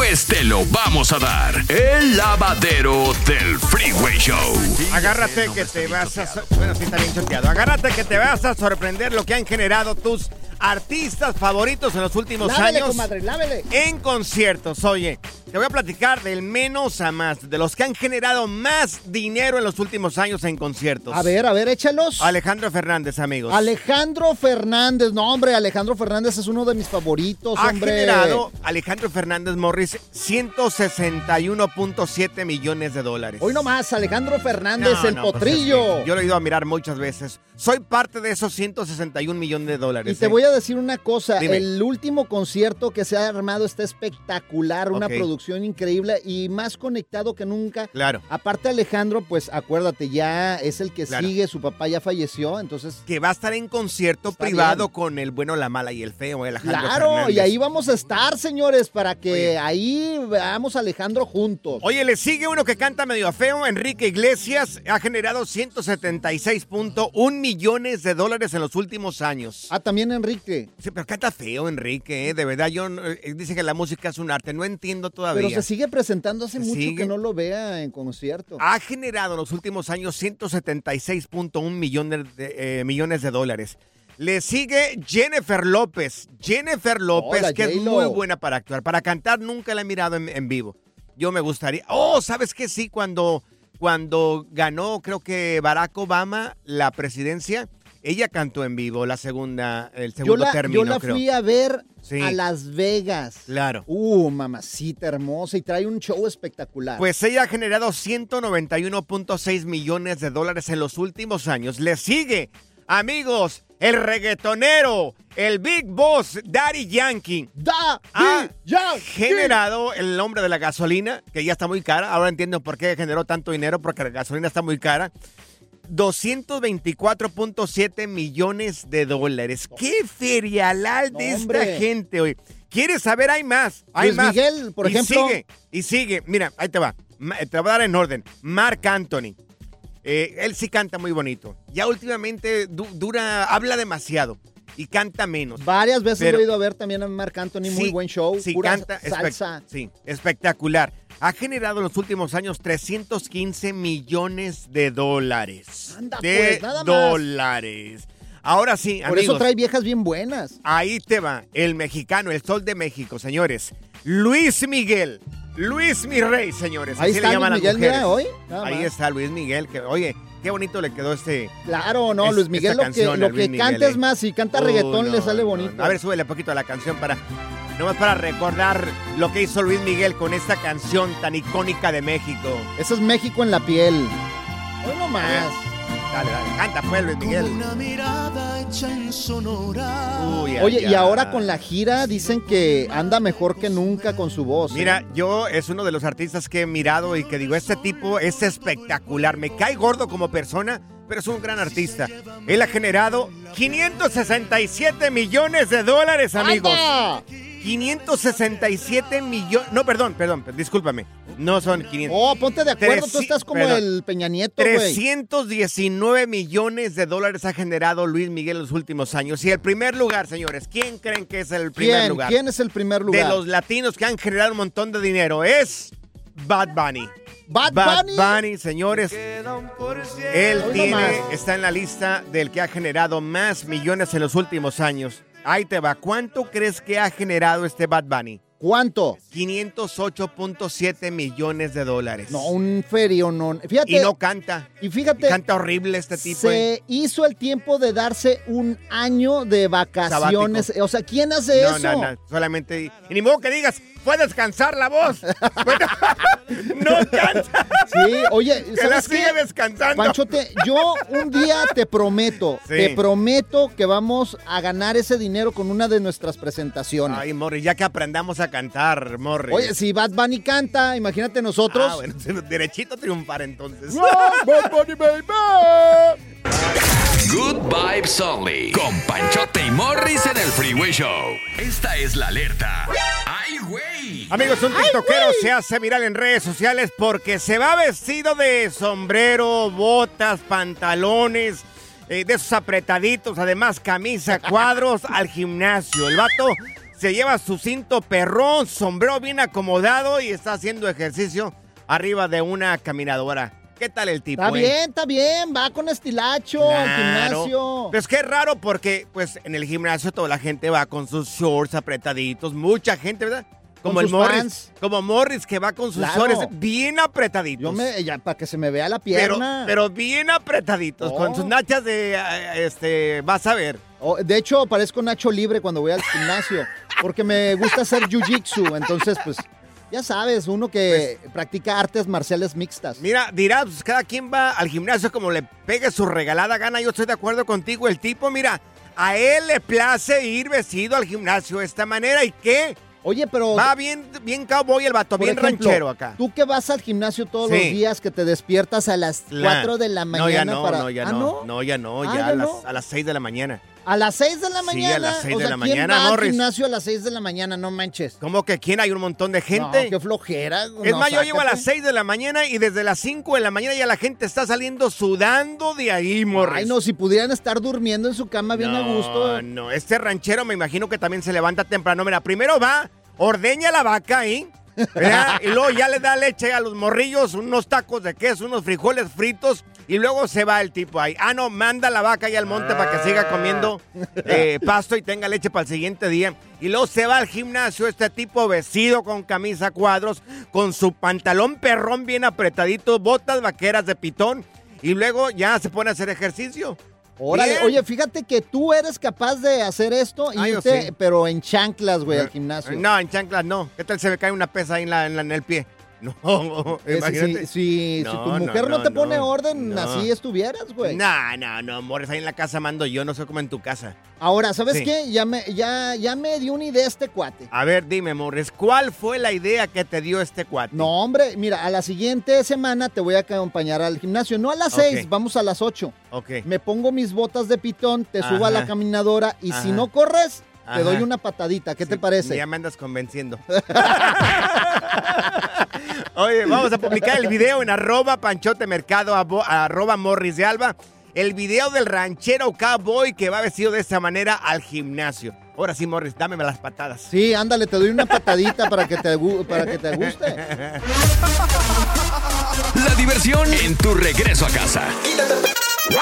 Pues te lo vamos a dar. El lavadero del Freeway Show. Agárrate que te vas a... Bueno, sí está bien choteado. Agárrate que te vas a sorprender lo que han generado tus artistas favoritos en los últimos Lávele, años. comadre, lávele. En conciertos, oye, te voy a platicar del menos a más, de los que han generado más dinero en los últimos años en conciertos. A ver, a ver, échalos. Alejandro Fernández, amigos. Alejandro Fernández, no hombre, Alejandro Fernández es uno de mis favoritos, ha hombre. generado Alejandro Fernández Morris 161.7 millones de dólares. Hoy nomás, Alejandro Fernández, No, el no, pues potrillo. es que yo lo he ido a mirar muchas veces. Soy parte de esos 161 millones de dólares. Y te ¿eh? voy a decir una cosa, Dime. el último concierto que se ha armado está espectacular, una producción increíble y más conectado que nunca. Claro. Aparte Alejandro, pues acuérdate, ya es el que Claro. sigue, su papá ya falleció, entonces... Que va a estar en concierto privado bien. con el bueno, la mala y el feo, Alejandro Claro, Fernández. y ahí vamos a estar, señores, para que Oye. ahí veamos a Alejandro juntos. Oye, le sigue uno que canta medio feo, Enrique Iglesias, ha generado 176.1 millones de dólares en los últimos años. Ah, también Enrique. Sí, pero canta feo, Enrique, ¿eh? de verdad, yo eh, dice que la música es un arte, no entiendo todavía. Pero se sigue presentando hace mucho sigue. que no lo vea en concierto. ha generado en los últimos años 176.1 millones de, eh, millones de dólares. Le sigue Jennifer López. Jennifer López, Hola, que es muy buena para actuar. Para cantar nunca la he mirado en, en vivo. Yo me gustaría. Oh, ¿sabes qué? Sí, cuando, cuando ganó, creo que Barack Obama la presidencia, ella cantó en vivo la segunda, el yo segundo la, término, yo la creo. fui a ver Sí. a Las Vegas. Claro. Uh, mamacita hermosa y trae un show espectacular. Pues ella ha generado 191.6 millones de dólares en los últimos años. Le sigue, amigos, el reggaetonero, el Big Boss, Daddy Yankee. da, Ha Di- ya, generado el nombre de la gasolina, que ya está muy cara. Ahora entiendo por qué generó tanto dinero, porque la gasolina está muy cara. 224.7 millones de dólares. ¡Qué ferialal de esta hombre. gente hoy! ¿Quieres saber? Hay más. Hay Luis más. Miguel, por y ejemplo. sigue, y sigue. Mira, ahí te va. Ma- Te voy a dar en orden. Mark Anthony. Eh, él sí canta muy bonito. Ya últimamente du- dura, habla demasiado y canta menos. Varias veces Pero- lo he ido a ver también a Marc Anthony, muy buen show, sí, pura canta salsa. sí, espectacular. Ha generado en los últimos años 315 millones de dólares. Anda, de pues, nada más. dólares. Ahora sí, Por amigos. eso trae viejas bien buenas. Ahí te va, el mexicano, el sol de México, señores. Luis Miguel. Luis mi rey, señores. Ahí así está le llaman Luis las Miguel, mujeres. mira, hoy. Ahí está Luis Miguel, que oye, qué bonito le quedó este. Claro, no, es- Luis Miguel lo que, lo que canta eh. es más, si canta Uh, reggaetón no, le sale bonito. no. A ver, súbele un poquito a la canción para. Nomás para recordar lo que hizo Luis Miguel con esta canción tan icónica de México. Eso es México en la piel. Hoy no más. Dale, dale, canta pues Luis Miguel. Uy, ay, Oye, y ahora con la gira dicen que anda mejor que nunca con su voz. ¿eh? Mira, yo es uno de los artistas que he mirado y que digo, este tipo es espectacular. Me cae gordo como persona, pero es un gran artista. Él ha generado 567 millones de dólares, amigos. ¡Anda! 567 millones. No, perdón, perdón, discúlpame. No son 500. Oh, ponte de acuerdo, tú estás como perdón. el Peña Nieto, güey. 319 millones de dólares ha generado Luis Miguel en los últimos años. Y el primer lugar, señores, ¿quién creen que es el primer ¿Quién? lugar? ¿Quién es el primer lugar? De los latinos que han generado un montón de dinero es Bad Bunny. Bad, Bad Bunny. Bunny, señores. Él tiene, está en la lista del que ha generado más millones en los últimos años. Ahí te va. ¿Cuánto crees que ha generado este Bad Bunny? ¿Cuánto? 508.7 millones de dólares. No, un ferio, no. Fíjate. y no canta. y Y fíjate, canta horrible este tipo. ¿eh? se hizo el tiempo de darse un año de vacaciones. O sea, ¿quién hace No, eso? no, no, solamente. Y ni modo que digas, fue descansar la voz. Bueno, no canta. Sí, oye, Que la ¿sabes qué? sigue descansando. Panchote, yo un día te prometo, Sí. te prometo que vamos a ganar ese dinero con una de nuestras presentaciones. Ay, Morris, ya que aprendamos a cantar, Morris. Oye, si Bad Bunny canta, imagínate nosotros. Ah, bueno, derechito triunfar entonces. Bad Bunny, baby. Good Vibes Only. Con Panchote y Morris en el Freeway Show. Esta es la alerta. ¡Ay, güey! Amigos, un tiktokero se hace viral en redes sociales porque se va vestido de sombrero, botas, pantalones, eh, de esos apretaditos, además camisa, cuadros al gimnasio. El vato se lleva su cinto perrón, sombrero bien acomodado y está haciendo ejercicio arriba de una caminadora. ¿Qué tal el tipo? Está eh? bien, está bien, va con estilacho al gimnasio. Pero es que es raro porque, pues, en el gimnasio toda la gente va con sus shorts apretaditos. Mucha gente, ¿verdad? Como Con el Morris. Como Morris que va con sus Claro. shorts bien apretaditos. Yo me, ya, para que se me vea la pierna. pero bien apretaditos. Oh. Con sus nachas de, eh, este, vas a ver. Oh, de hecho, parezco Nacho Libre cuando voy al gimnasio, porque me gusta hacer jiu-jitsu. Entonces, pues, ya sabes, uno que practica artes marciales mixtas. Pues Mira, dirás, pues, cada quien va al gimnasio como le pegue su regalada gana. Yo estoy de acuerdo contigo. El tipo, mira, a él le place ir vestido al gimnasio de esta manera. ¿Y qué? Oye, pero... Va bien, bien cowboy el vato, bien ejemplo, ranchero acá. Tú que vas al gimnasio todos Sí. los días, que te despiertas a las La- 4 de la mañana No, ya no, para... no, ya ¿Ah, no, no, ya no, Ah, ya, ¿ya a, las, a las 6 de la mañana. A las 6 de la Sí, mañana. a las seis o de sea, la ¿quién mañana, va al Morris? gimnasio a las 6 de la mañana? No manches. ¿Cómo que quién? Hay un montón de gente. No, qué flojera. es no, más, yo llego a las sácate. 6 de la mañana y desde las 5 de la mañana ya la gente está saliendo sudando de ahí, Morris. Ay, no, si pudieran estar durmiendo en su cama bien a gusto. No, este ranchero me imagino que también se levanta temprano. Mira, primero va, ordeña la vaca ahí. ¿verdad? Y luego ya le da leche a los morrillos, unos tacos de queso, unos frijoles fritos. Y luego se va el tipo ahí. Ah, no, manda la vaca ahí al monte para que siga comiendo eh, pasto y tenga leche para el siguiente día. Y luego se va al gimnasio este tipo vestido con camisa cuadros, con su pantalón perrón bien apretadito, botas vaqueras de pitón. Y luego ya se pone a hacer ejercicio. Órale, Bien. oye, fíjate que tú eres capaz de hacer esto, Ah, yo irte, sí. pero en chanclas, güey, al gimnasio. No, en chanclas no. ¿Qué tal se me cae una pesa ahí en, la- en la- en el pie? No, Eh, imagínate. si, si- No, si tu mujer no, no, te pone orden, así estuvieras, güey. No, no, no, Morris, ahí en la casa mando yo, no sé cómo en tu casa. Ahora, ¿sabes Sí. qué? Ya me, ya, ya me dio una idea este cuate. A ver, dime, Morris, ¿cuál fue la idea que te dio este cuate? No, hombre, mira, a la siguiente semana te voy a acompañar al gimnasio. No a las seis, vamos a las ocho. Ok. Me pongo mis botas de pitón, te subo a la caminadora y Ajá. si no corres, Ajá. te doy una patadita. ¿Qué te parece? Ya me andas convenciendo. Oye, vamos a publicar el video en arroba panchotemercado, arroba morris de alba. El video del ranchero cowboy que va vestido de esta manera al gimnasio. Ahora sí, Morris, dame las patadas. Sí, ándale, te doy una patadita para que te, para que te guste. La diversión en tu regreso a casa.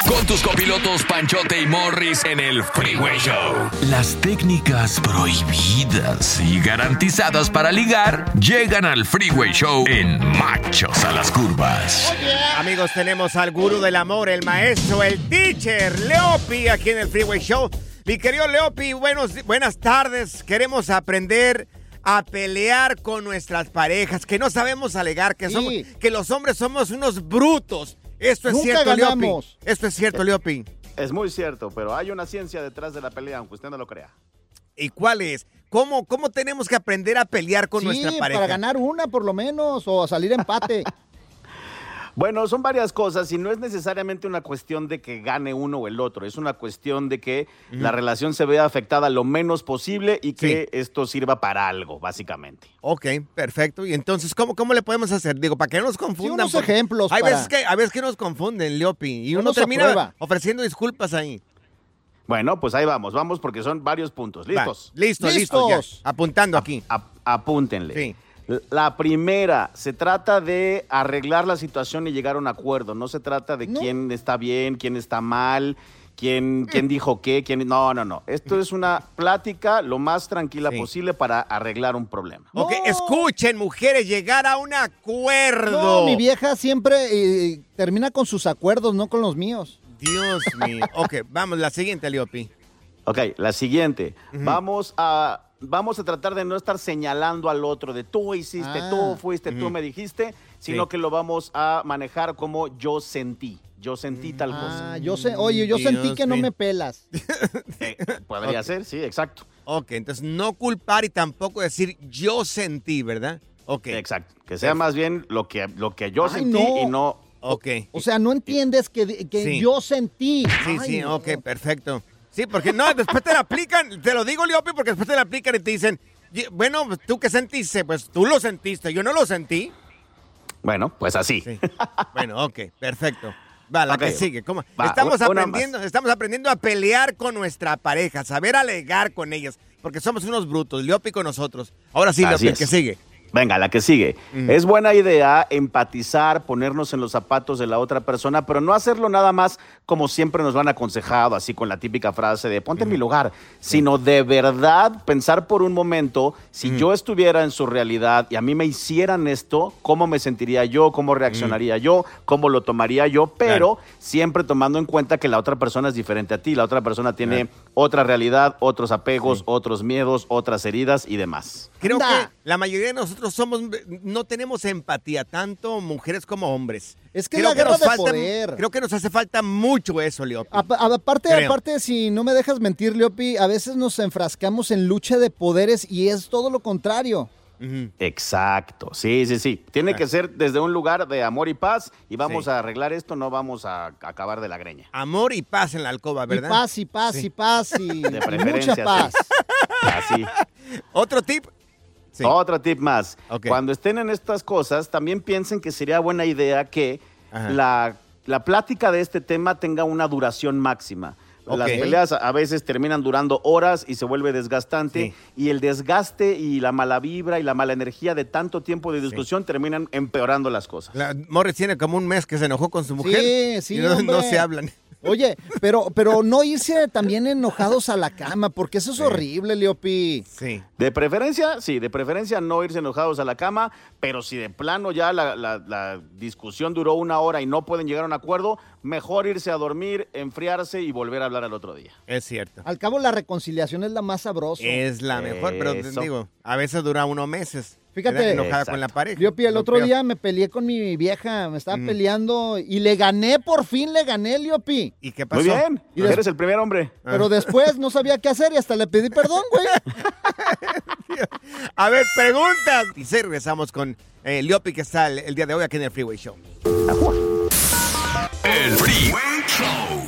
Con tus copilotos Panchote y Morris en el Freeway Show. Las técnicas prohibidas y garantizadas para ligar llegan al Freeway Show en Machos a las Curvas. Amigos, tenemos al gurú del amor, el maestro, el teacher, Leopi, aquí en el Freeway Show. Mi querido Leopi, buenos, buenas tardes. Queremos aprender a pelear con nuestras parejas, que no sabemos alegar, que, Sí. somos, que los hombres somos unos brutos. Esto es Nunca cierto, ganamos. Leopi. Esto es cierto, Leopi. Es muy cierto, pero hay una ciencia detrás de la pelea, aunque usted no lo crea. ¿Y cuál es? ¿Cómo, cómo tenemos que aprender a pelear con sí, nuestra pareja? para ganar una por lo menos o salir empate. Bueno, son varias cosas y no es necesariamente una cuestión de que gane uno o el otro, es una cuestión de que la relación se vea afectada lo menos posible y que esto sirva para algo, básicamente. Ok, perfecto. Y entonces, ¿cómo, cómo le podemos hacer? Digo, para que no nos confundan. unos porque ejemplos Hay para- veces, que, hay veces que nos confunden, Leopi. Y uno termina ofreciendo disculpas ahí. Bueno, pues ahí vamos, vamos porque son varios puntos. Va, ¿Listos? Listo, listo. Listos. ya. Apuntando aquí. Ap- apúntenle. Sí. La primera, se trata de arreglar la situación y llegar a un acuerdo. No se trata de quién está bien, quién está mal, quién, quién dijo qué, quién... No, no, no. Esto es una plática lo más tranquila Sí. posible para arreglar un problema. Ok, No. escuchen, mujeres, llegar a un acuerdo. No, mi vieja siempre eh, termina con sus acuerdos, no con los míos. Dios mío. Ok, vamos, la siguiente, Leopi. Ok, la siguiente. Vamos a... Vamos a tratar de no estar señalando al otro de tú hiciste, Ah. tú fuiste, tú me dijiste, sino Sí. que lo vamos a manejar como yo sentí. Yo sentí tal cosa. Ah, yo sé, oye, yo Dios sentí que no me pelas. Eh, podría ser, sí, exacto. Ok, entonces no culpar y tampoco decir yo sentí, ¿verdad? Ok. Exacto. Que sea más bien lo que, lo que yo Ay, sentí no. y no. Ok. O sea, no entiendes que, que Sí. yo sentí. Sí, Ay, sí, no. ok, perfecto. Sí, porque no, después te la aplican, te lo digo, Leopi, porque después te la aplican y te dicen, "Y- bueno, pues, ¿tú qué sentiste? Pues tú lo sentiste, yo no lo sentí. Bueno, pues así. Sí. Bueno, ok, perfecto. Va, la que sigue. ¿Cómo? Va, estamos, aprendiendo, estamos aprendiendo a pelear con nuestra pareja, saber alegar con ellas, porque somos unos brutos, Leopi con nosotros. Ahora sí, es. que sigue. Venga, la que sigue. Es buena idea empatizar, ponernos en los zapatos de la otra persona, pero no hacerlo nada más como siempre nos lo han aconsejado, así con la típica frase de ponte en mi lugar, sino de verdad pensar por un momento, si yo estuviera en su realidad y a mí me hicieran esto, ¿cómo me sentiría yo? ¿Cómo reaccionaría yo? ¿Cómo lo tomaría yo? Pero siempre tomando en cuenta que la otra persona es diferente a ti, la otra persona tiene otra realidad, otros apegos, otros miedos, otras heridas y demás. Creo Anda. que la mayoría de nosotros somos, no tenemos empatía, tanto mujeres como hombres. Es que creo la guerra nos de falta, poder. Creo que nos hace falta mucho eso, Leopi. Apa- aparte, Creo. aparte, si no me dejas mentir, Leopi, a veces nos enfrascamos en lucha de poderes y es todo lo contrario. Exacto, sí, sí, sí. Tiene que ser desde un lugar de amor y paz y vamos Sí. a arreglar esto, no vamos a acabar de la greña. Amor y paz en la alcoba, ¿verdad? Y paz, y paz, Sí. y paz, y, De y preferencia, mucha paz. Así. ¿Otro tip? Sí. Otro tip más. Cuando estén en estas cosas, también piensen que sería buena idea que la, la plática de este tema tenga una duración máxima. Las peleas a- veces terminan durando horas y se vuelve desgastante. Sí. Y el desgaste y la mala vibra y la mala energía de tanto tiempo de discusión terminan empeorando las cosas. La, Morris tiene como un mes que se enojó con su mujer. Sí, sí, y no, no se hablan. Oye, pero, pero no irse también enojados a la cama, porque eso es horrible, Leopi. Sí. De preferencia, sí, de preferencia no irse enojados a la cama, pero si de plano ya la, la- la discusión duró una hora y no pueden llegar a un acuerdo, mejor irse a dormir, enfriarse y volver a hablar al otro día. Es cierto. Al cabo, la reconciliación es la más sabrosa. Es la mejor, pero te Eso. digo, a veces dura unos meses. Fíjate. enojada con la pareja. Leopi, el otro peor. día me peleé con mi vieja, me estaba Mm. peleando y le gané, por fin le gané, Leopi. ¿Y qué pasó? Muy bien, Y des- eres el primer hombre. Pero después no sabía qué hacer y hasta le pedí perdón, güey. A ver, preguntas. Y sí, regresamos con eh, Leopi, que está el, el día de hoy aquí en el Freeway Show. El Freeway Show.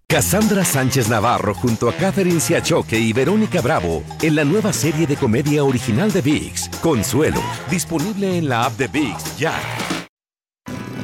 Cassandra Sánchez Navarro junto a Catherine Siachoque y Verónica Bravo en la nueva serie de comedia original de VIX, Consuelo, disponible en la app de VIX ya.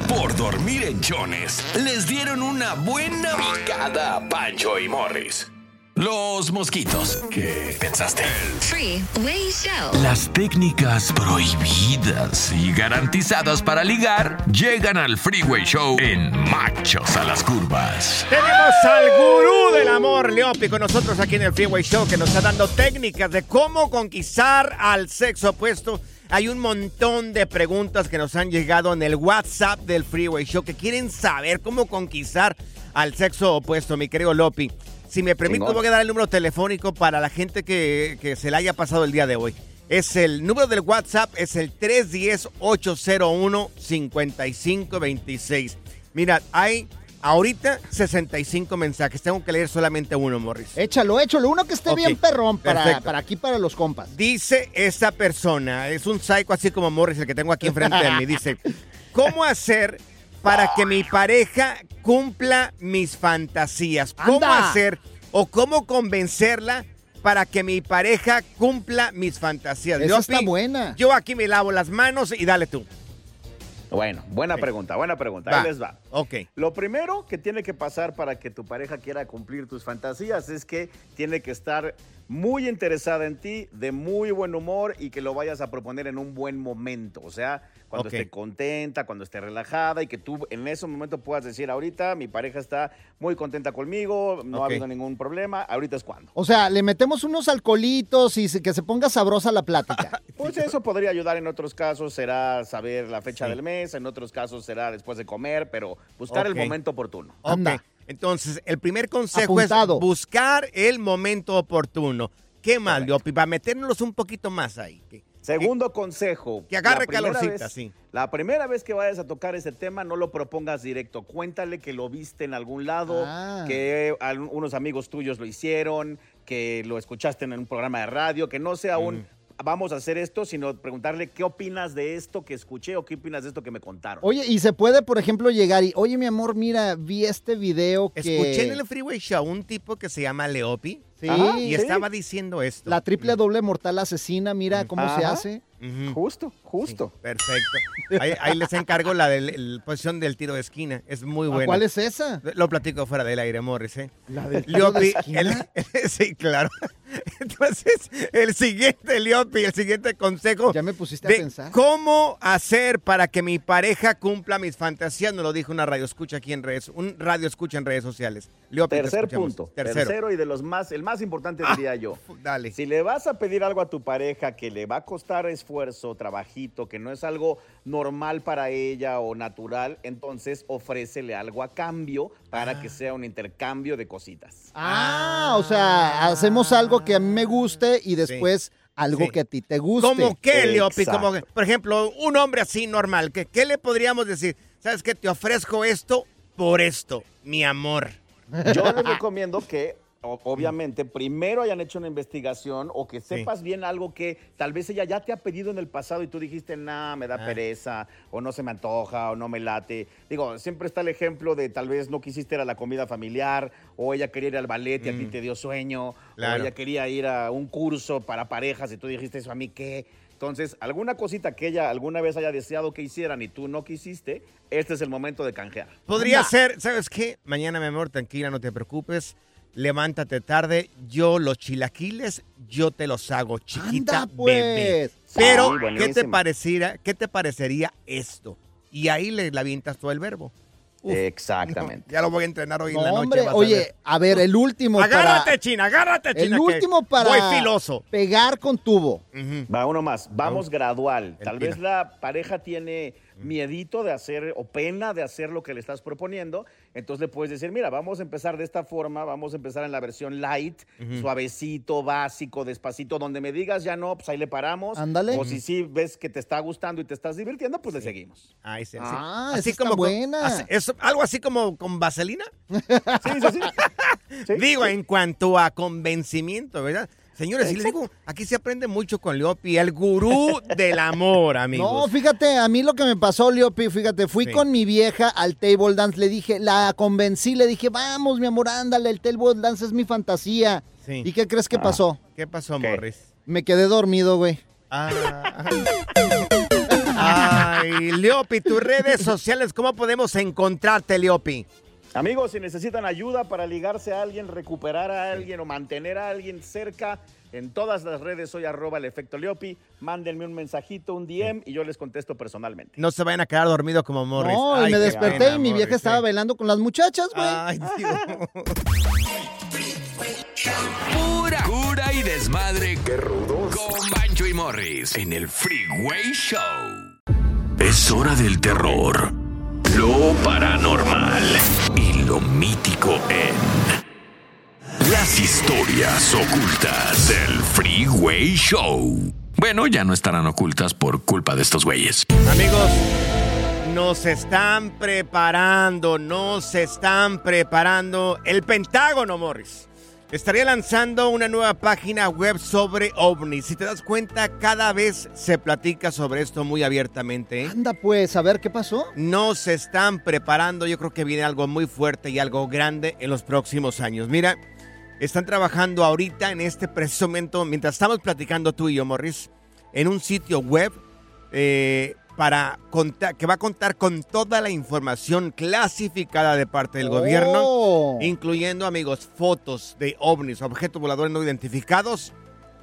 Por dormir en chones, les dieron una buena picada a Pancho y Morris. Los mosquitos. ¿Qué pensaste? Freeway Show. Las técnicas prohibidas y garantizadas para ligar llegan al Freeway Show en Machos a las Curvas. Tenemos al gurú del amor, Leopi, con nosotros aquí en el Freeway Show, que nos está dando técnicas de cómo conquistar al sexo opuesto. Hay un montón de preguntas que nos han llegado en el WhatsApp del Freeway Show que quieren saber cómo conquistar al sexo opuesto, mi querido Lopi. Si me permite, voy a dar el número telefónico para la gente que, que se le haya pasado el día de hoy. Es el número del WhatsApp, es el 310-801-5526. Mira, hay ahorita 65 mensajes. Tengo que leer solamente uno, Morris. Échalo, échalo. Uno que esté bien perrón para, para aquí, para los compas. Dice esta persona, es un psycho así como Morris, el que tengo aquí enfrente de mí. Dice, ¿cómo hacer para que mi pareja cumpla mis fantasías? ¿Cómo Anda. hacer o cómo convencerla para que mi pareja cumpla mis fantasías? Esa Leopi, está buena. Yo aquí me lavo las manos y dale tú. Bueno, buena Sí. pregunta, buena pregunta. Va. Ahí les va. Ok. Lo primero que tiene que pasar para que tu pareja quiera cumplir tus fantasías es que tiene que estar muy interesada en ti, de muy buen humor y que lo vayas a proponer en un buen momento. O sea, cuando esté contenta, cuando esté relajada y que tú en ese momento puedas decir, ahorita mi pareja está muy contenta conmigo, no Ok. ha habido ningún problema, ahorita es cuando. O sea, le metemos unos alcoholitos y que se ponga sabrosa la plática. Pues eso podría ayudar en otros casos, será saber la fecha Sí. del mes, en otros casos será después de comer, pero buscar el momento oportuno. Ok. Anda. Entonces, el primer consejo Apuntado. es buscar el momento oportuno. ¿Qué más, Leopi? Para meternos un poquito más ahí. Que- Segundo consejo. Que agarre calorcita, vez- sí. La primera vez que vayas a tocar ese tema, no lo propongas directo. Cuéntale que lo viste en algún lado, Ah. que al- unos amigos tuyos lo hicieron, que lo escuchaste en un programa de radio, que no sea un vamos a hacer esto, sino preguntarle qué opinas de esto que escuché o qué opinas de esto que me contaron. Oye, y se puede, por ejemplo, llegar y, oye, mi amor, mira, vi este video que... Escuché en el Freeway Show un tipo que se llama Leopi Sí, Ajá, y sí. estaba diciendo esto. la triple doble mortal asesina, mira cómo se hace. Justo, justo. Sí, perfecto. Ahí, ahí les encargo la de la posición del tiro de esquina. Es muy ¿A buena. ¿Cuál es esa? Lo platico fuera del aire, Morris, ¿eh? La del tiro de esquina. el- sí, claro. Entonces, el siguiente, Leopi, el siguiente consejo. Ya me pusiste a pensar. ¿Cómo hacer para que mi pareja cumpla mis fantasías? Nos lo dijo una radio escucha aquí en redes, un radio escucha en redes sociales. Leopi, te Tercer punto. Tercero. Tercero. y de los más, el más importante Ah, diría yo. Dale. Si le vas a pedir algo a tu pareja que le va a costar esfuerzo, trabajito, que no es algo normal para ella o natural, entonces ofrécele algo a cambio para que sea un intercambio de cositas. Ah, o sea, hacemos algo que a mí me guste y después algo Sí. que a ti te guste. ¿Cómo qué, Leopi? Como, que, por ejemplo, un hombre así normal, ¿qué, ¿qué le podríamos decir? ¿Sabes qué? Te ofrezco esto por esto, mi amor. Yo les recomiendo que, obviamente, primero hayan hecho una investigación o que sepas bien algo que tal vez ella ya te ha pedido en el pasado y tú dijiste, nah, me da Ah. pereza, o no se me antoja, o no me late. Digo, siempre está el ejemplo de tal vez no quisiste ir a la comida familiar, o ella quería ir al ballet y a ti te dio sueño, Mm. Claro. o ella quería ir a un curso para parejas y tú dijiste, eso a mí qué. Entonces, alguna cosita que ella alguna vez haya deseado que hicieran y tú no quisiste, este es el momento de canjear. Podría Anda. ser, ¿sabes qué? Mañana, mi amor, tranquila, no te preocupes. Levántate tarde, yo los chilaquiles, yo te los hago, chiquita Anda, pues. bebé. Pero, Sí, ¿qué te pareciera, qué te parecería esto? Y ahí le, le avientas todo el verbo. Uf, Exactamente. ya lo voy a entrenar hoy No, en la noche. hombre, vas a oye, ver. a ver, el último agárrate, para... China, agárrate, China. El último para Voy filoso. pegar con tubo. Va uno más, vamos gradual. El Tal vez la pareja tiene miedito de hacer o pena de hacer lo que le estás proponiendo, entonces le puedes decir, mira, vamos a empezar de esta forma, vamos a empezar en la versión light, suavecito, básico, despacito, donde me digas ya no, pues ahí le paramos. Ándale. O si sí ves que te está gustando y te estás divirtiendo, pues le seguimos. Ay, sí, sí. Ah, así está como con- buena. así- es algo así como con vaselina. Sí, sí, sí. Sí, Digo, sí. en cuanto a convencimiento, ¿verdad? Señores, sí les digo, aquí se aprende mucho con Leopi, el gurú del amor, amigos. No, fíjate, a mí lo que me pasó, Leopi, fíjate, fui Sí. con mi vieja al table dance, le dije, la convencí, le dije, vamos, mi amor, ándale, el table dance es mi fantasía. Sí. ¿Y qué crees que pasó? ¿Qué pasó, ¿Qué? Morris? Me quedé dormido, güey. Ah. Ay, Leopi, tus redes sociales, ¿cómo podemos encontrarte, Leopi? Amigos, si necesitan ayuda para ligarse a alguien, recuperar a alguien o mantener a alguien cerca, en todas las redes soy arroba el efecto Leopi. Mándenme un mensajito, un DM y yo les contesto personalmente. No se vayan a quedar dormidos como Morris. No, Ay, me desperté pena, y mi vieja estaba eh. bailando con las muchachas, güey. Ay, Dios. Pura cura y desmadre. Qué rudos. Con Bancho y Morris en el Freeway Show. Es hora del terror, lo paranormal y lo mítico en las historias ocultas del Freeway Show. Bueno, ya no estarán ocultas por culpa de estos güeyes. Amigos, nos están preparando, nos están preparando el Pentágono, Morris. Estaría lanzando una nueva página web sobre ovnis. Si te das cuenta, cada vez se platica sobre esto muy abiertamente. ¿eh? Anda pues, a ver qué pasó. Nos están preparando, yo creo que viene algo muy fuerte y algo grande en los próximos años. Mira, están trabajando ahorita en este preciso momento, mientras estamos platicando tú y yo, Morris, en un sitio web eh, para contar, que va a contar con toda la información clasificada de parte del gobierno, Oh. incluyendo, amigos, fotos de ovnis, objetos voladores no identificados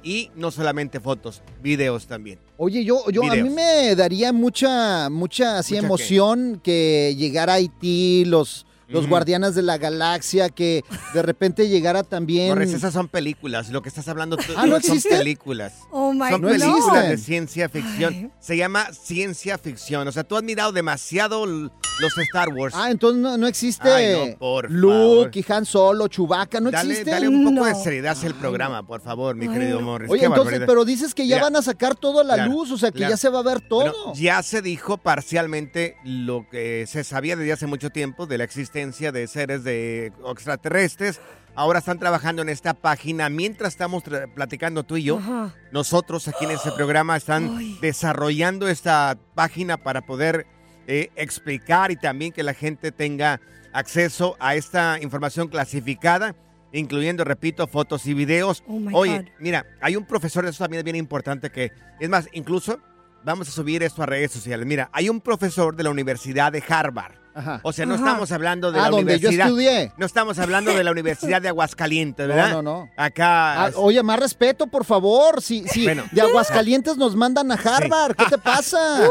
y no solamente fotos, videos también. Oye, yo, yo a mí me daría mucha, mucha así ¿Mucha qué? emoción que llegara a Haití, los, los Ujú. guardianes de la galaxia, que de repente llegara también. Morris, esas son películas, lo que estás hablando tú Ah, ¿no son existe? películas. Oh my Son God. películas de ciencia ficción. Se llama ciencia ficción. O sea, tú has mirado demasiado los Star Wars. Ah, entonces no, no existe Ay, no, por Luke y Han Solo, Chewbacca, no dale, existe. dale un poco No. de seriedad al programa, por favor, mi querido Morris. Oye, Qué entonces, barbaridad. pero dices que ya Mira, van a sacar todo a la claro, luz, o sea, que claro. ya se va a ver todo. Bueno, ya se dijo parcialmente lo que se sabía desde hace mucho tiempo de la existencia de seres de extraterrestres. Ahora están trabajando en esta página. Mientras estamos platicando tú y yo, Ajá. nosotros aquí en este programa están Ay. desarrollando esta página para poder eh, explicar y también que la gente tenga acceso a esta información clasificada, incluyendo, repito, fotos y videos. Oh Oye, God. mira, hay un profesor, eso también es bien importante que, es más, incluso vamos a subir esto a redes sociales. Mira, hay un profesor de la Universidad de Harvard. Ajá. O sea, no Ajá. estamos hablando de Ah, la donde yo universidad. estudié. No estamos hablando de la Universidad de Aguascalientes, No, ¿verdad? no, no. Acá. Ah, oye, más respeto, por favor. Si, si Bueno. de Aguascalientes nos mandan a Harvard, ¿qué te pasa?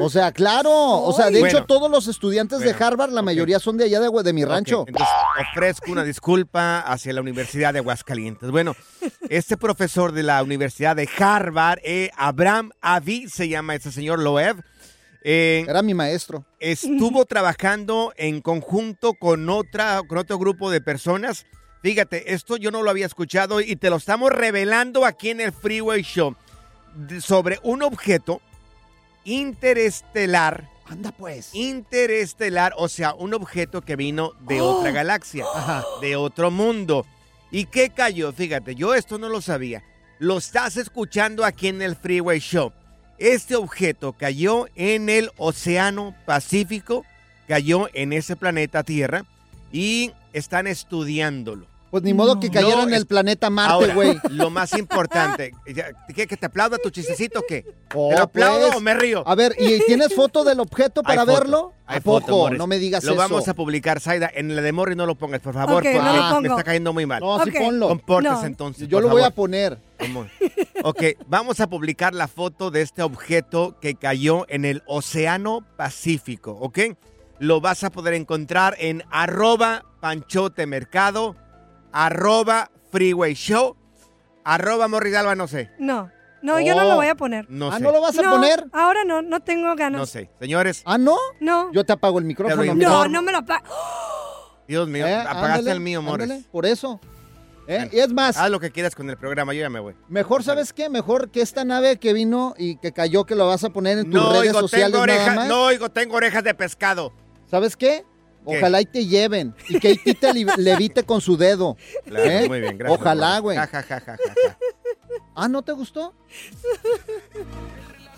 o sea, claro. O sea, de Bueno. hecho, todos los estudiantes de Harvard, la mayoría son de allá de, de mi rancho. entonces ofrezco una disculpa hacia la Universidad de Aguascalientes. Bueno, este profesor de la Universidad de Harvard, eh, Abraham Avi, se llama ese señor Loeb, eh, Era mi maestro. estuvo trabajando en conjunto con, otra, con otro grupo de personas. Fíjate, esto yo no lo había escuchado y te lo estamos revelando aquí en el Freeway Show sobre un objeto interestelar Anda pues. interestelar, o sea, un objeto que vino de otra galaxia, de otro mundo. ¿Y qué cayó? Fíjate, yo esto no lo sabía. Lo estás escuchando aquí en el Freeway Show. Este objeto cayó en el Océano Pacífico, cayó en ese planeta Tierra y están estudiándolo. Pues ni modo que cayera No, en el planeta Marte, güey. lo más importante, ¿qué, ¿que te aplauda tu chistecito o qué? Oh, ¿Te lo aplaudo pues. o me río? A ver, ¿y tienes foto del objeto para Hay foto, verlo? hay ¿A foto, poco? No me digas Lo eso. vamos a publicar, Zaida. En la de Morris no lo pongas, por favor, Ok, no porque lo me está cayendo muy mal. No, sí Ok. ponlo. Comportes No. entonces. Yo por lo voy a poner. ¿Cómo? Ok, vamos a publicar la foto de este objeto que cayó en el Océano Pacífico, ¿ok? Lo vas a poder encontrar en arroba panchotemercado, arroba freeway show, arroba morridalba, no sé, No, no, yo no lo voy a poner. no ah, sé, ¿no lo vas a no, poner? ahora no, no tengo ganas. no sé. Señores, Ah, ¿no? No, Yo te apago el micrófono. Mira. no, no me lo pa- Dios mío, Eh, apagaste ándale, el mío, Morris. ándale, por eso. ¿Eh? Y es más, Haz lo que quieras con el programa, yo ya me voy. mejor, ¿sabes qué? Mejor que esta nave que vino y que cayó, que lo vas a poner en tus No, redes oigo, sociales tengo nada orejas, más. no, oigo, tengo orejas de pescado. ¿Sabes qué? ¿Qué? Ojalá y te lleven. Y que Haití te levite con su dedo. Claro, ¿Eh? muy bien, gracias. Ojalá, güey. Ja, ja, ja, ja, ja. Ah, ¿no te gustó?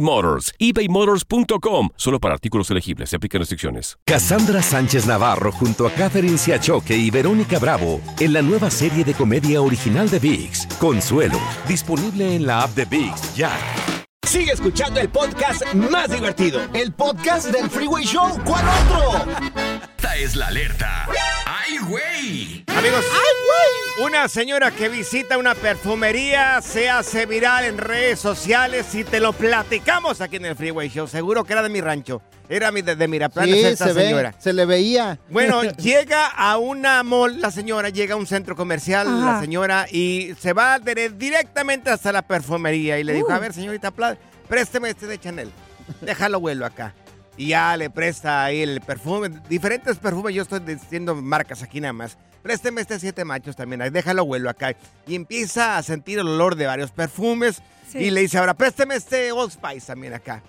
Motors. ebaymotors.com. Solo para artículos elegibles. Se aplican restricciones. Cassandra Sánchez Navarro junto a Catherine Siachoque y Verónica Bravo en la nueva serie de comedia original de VIX, Consuelo, disponible en la app de VIX ya. Sigue escuchando el podcast más divertido. El podcast del Freeway Show. ¿Cuál otro? Esta es la alerta. ¡Ay, güey! Amigos, una señora que visita una perfumería se hace viral en redes sociales y te lo platicamos aquí en el Freeway Show. Seguro que era de mi rancho. Era mi- de, de Miraplanes Sí, esta se, ve, señora. se le veía. Bueno, llega a una mall, la señora, llega a un centro comercial, la señora, y se va dire- directamente hasta la perfumería. Y le dijo, a ver, señorita présteme este de Chanel. Déjalo vuelo acá. Y ya le presta ahí el perfume, diferentes perfumes, yo estoy diciendo marcas aquí nada más. Présteme este siete machos también, ahí, déjalo vuelo acá. Y empieza a sentir el olor de varios perfumes. Sí. Y le dice, ahora présteme este Old Spice también acá.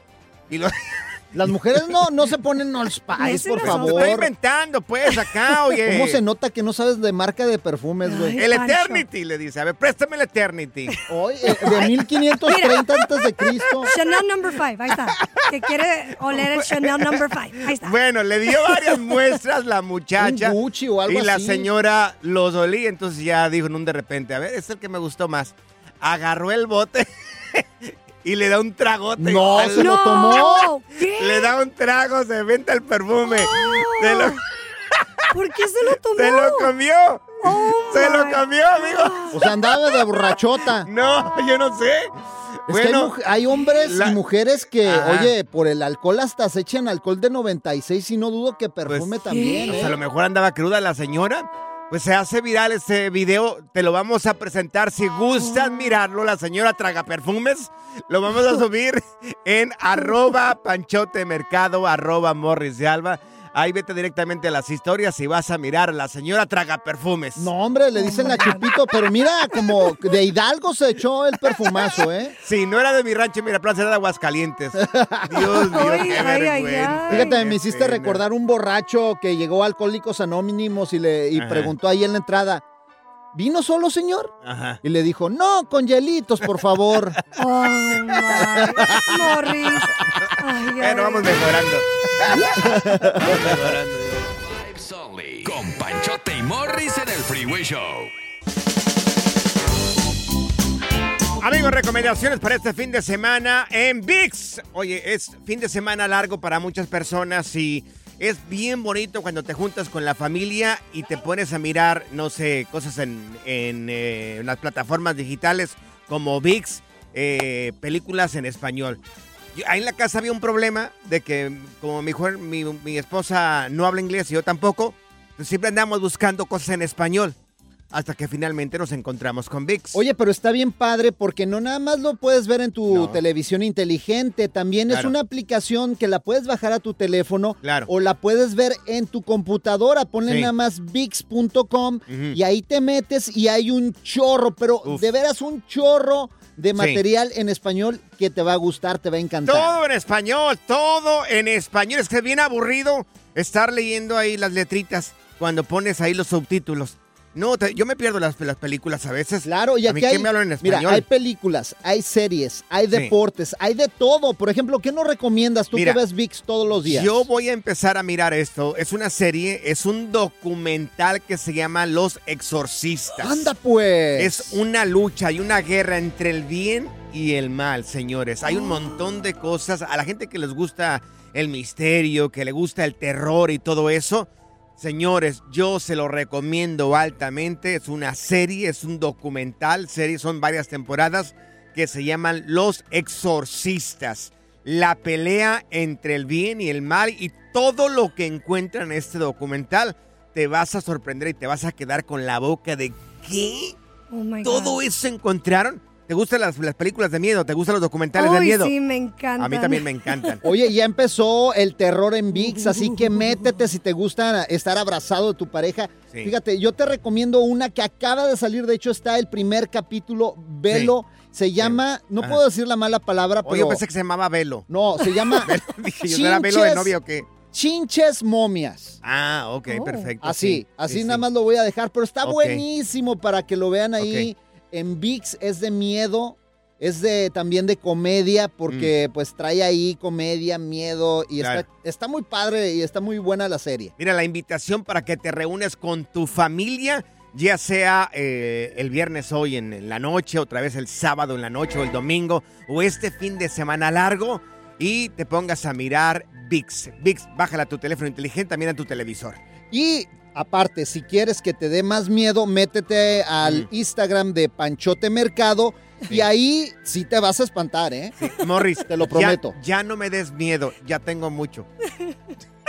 Y lo, Las mujeres no, no se ponen Old Spice, por son- estoy favor. inventando, pues, acá, oye. ¿Cómo se nota que no sabes de marca de perfumes, güey? El Pancho. Eternity, le dice. A ver, préstame el Eternity. Hoy, eh, de 1530 antes de Cristo. Chanel number 5, ahí está. Que quiere oler el Chanel number 5. Ahí está. Bueno, le dio varias muestras la muchacha. Un Gucci o algo y la señora los olía, entonces ya dijo en un de repente, a ver, este es el que me gustó más. Agarró el bote y le da un tragote. No, Al- se lo tomó. ¿Qué? Le da un trago, se venta el perfume. Se, lo, ¿Por qué se lo tomó? se lo comió. Oh, se lo comió, amigo. O sea, andaba de borrachota. No, yo no sé. Es que hay, Bueno, muj- hay hombres la- y mujeres que, Ajá. oye, por el alcohol hasta se echan alcohol de 96 y no dudo que perfume Pues, también, Pues ¿eh? a lo mejor andaba cruda la señora. Pues se hace viral ese video. Te lo vamos a presentar. Si gustas mirarlo, la señora traga perfumes. Lo vamos a subir en arroba panchote mercado, arroba morris de alba. Ahí vete directamente a las historias y vas a mirar a la señora traga perfumes. No, hombre, le dicen la chupito, pero mira, como de Hidalgo se echó el perfumazo, ¿eh? Si no era de mi rancho, mira, plaza era de Aguascalientes. Dios mío, Ay, qué ay, ay, vergüenza. ay. Fíjate, qué me hiciste pena. recordar un borracho que llegó a Alcohólicos Anónimos y le y Ajá. preguntó ahí en la entrada, ¿vino solo, señor? Ajá. Y le dijo, no, con hielitos, por favor. Oh. Morris. Ay, ay. Bueno, vamos mejorando. Vamos mejorando. Only. Con Panchote y Morris en el Freeway Show. Amigos, recomendaciones para este fin de semana en VIX. Oye, es fin de semana largo para muchas personas y es bien bonito cuando te juntas con la familia y te pones a mirar, no sé, cosas en, en, eh, las plataformas digitales como VIX, eh, películas en español. Yo- ahí en la casa había un problema de que como mi, mi, mi esposa no habla inglés y yo tampoco, pues siempre andamos buscando cosas en español. Hasta que finalmente nos encontramos con VIX. Oye, pero está bien padre porque no nada más lo puedes ver en tu No. televisión inteligente, también es una aplicación que la puedes bajar a tu teléfono Claro. o la puedes ver en tu computadora. Ponle Sí. nada más VIX.com y ahí te metes y hay un chorro, pero Uf. de veras un chorro de Sí. material en español que te va a gustar, te va a encantar. Todo en español, todo en español. Es que es bien aburrido estar leyendo ahí las letritas cuando pones ahí los subtítulos. No, te- yo me pierdo las, las películas a veces. Claro, y ¿A mí aquí qué me hablan en mira, español? hay películas, hay series, hay Sí. deportes, hay de todo. Por ejemplo, ¿qué nos recomiendas tú Mira, que ves VIX todos los días? Yo voy a empezar a mirar esto. Es una serie, es un documental que se llama Los Exorcistas. Anda pues. Es una lucha y una guerra entre el bien y el mal, señores. Hay un montón de cosas. A la gente que les gusta el misterio, que le gusta el terror y todo eso, señores, yo se lo recomiendo altamente. Es una serie, es un documental, serie, son varias temporadas que se llaman Los Exorcistas. La pelea entre el bien y el mal y todo lo que encuentran en este documental. Te vas a sorprender y te vas a quedar con la boca de ¿qué? Oh, ¿Todo eso encontraron? ¿Te gustan las, las películas de miedo? ¿Te gustan los documentales de miedo? sí, me encanta. A mí también me encantan. Oye, ya empezó el terror en VIX, así que métete si te gusta estar abrazado de tu pareja. Sí. Fíjate, yo te recomiendo una que acaba de salir, de hecho está el primer capítulo, velo, se llama, no Ajá. puedo decir la mala palabra, Oye, yo pero... pensé que se llamaba Velo. No, se llama Dije, yo, ¿no era Velo de Chinches. novia o qué? Chinches Momias. Ah, ok, Oh. perfecto. Así, sí, así sí, nada sí. más lo voy a dejar, pero está buenísimo para que lo vean ahí. En VIX es de miedo, es de también de comedia, porque pues trae ahí comedia, miedo, y Mm. Claro. está, está muy padre y está muy buena la serie. Mira, la invitación para que te reúnes con tu familia, ya sea eh, el viernes hoy en, en la noche, otra vez el sábado en la noche o el domingo, o este fin de semana largo, y te pongas a mirar VIX. VIX, bájala a tu teléfono inteligente, también a tu televisor. Y aparte, si quieres que te dé más miedo, métete al Instagram de Panchote Mercado y ahí sí te vas a espantar, ¿eh? Morris, Te lo prometo. Ya, ya no me des miedo, ya tengo mucho.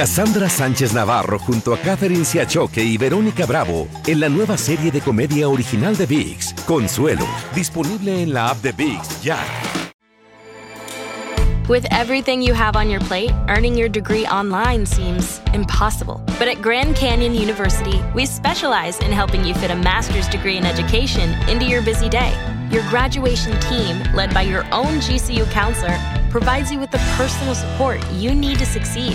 Cassandra Sánchez Navarro junto a Catherine Siachoque y Verónica Bravo en la nueva serie de comedia original de VIX, Consuelo, disponible en la app de VIX ya. With everything you have on your plate, earning your degree online seems impossible. But at Grand Canyon University, we specialize in helping you fit a master's degree in education into your busy day. Your graduation team, led by your own GCU counselor, provides you with the personal support you need to succeed.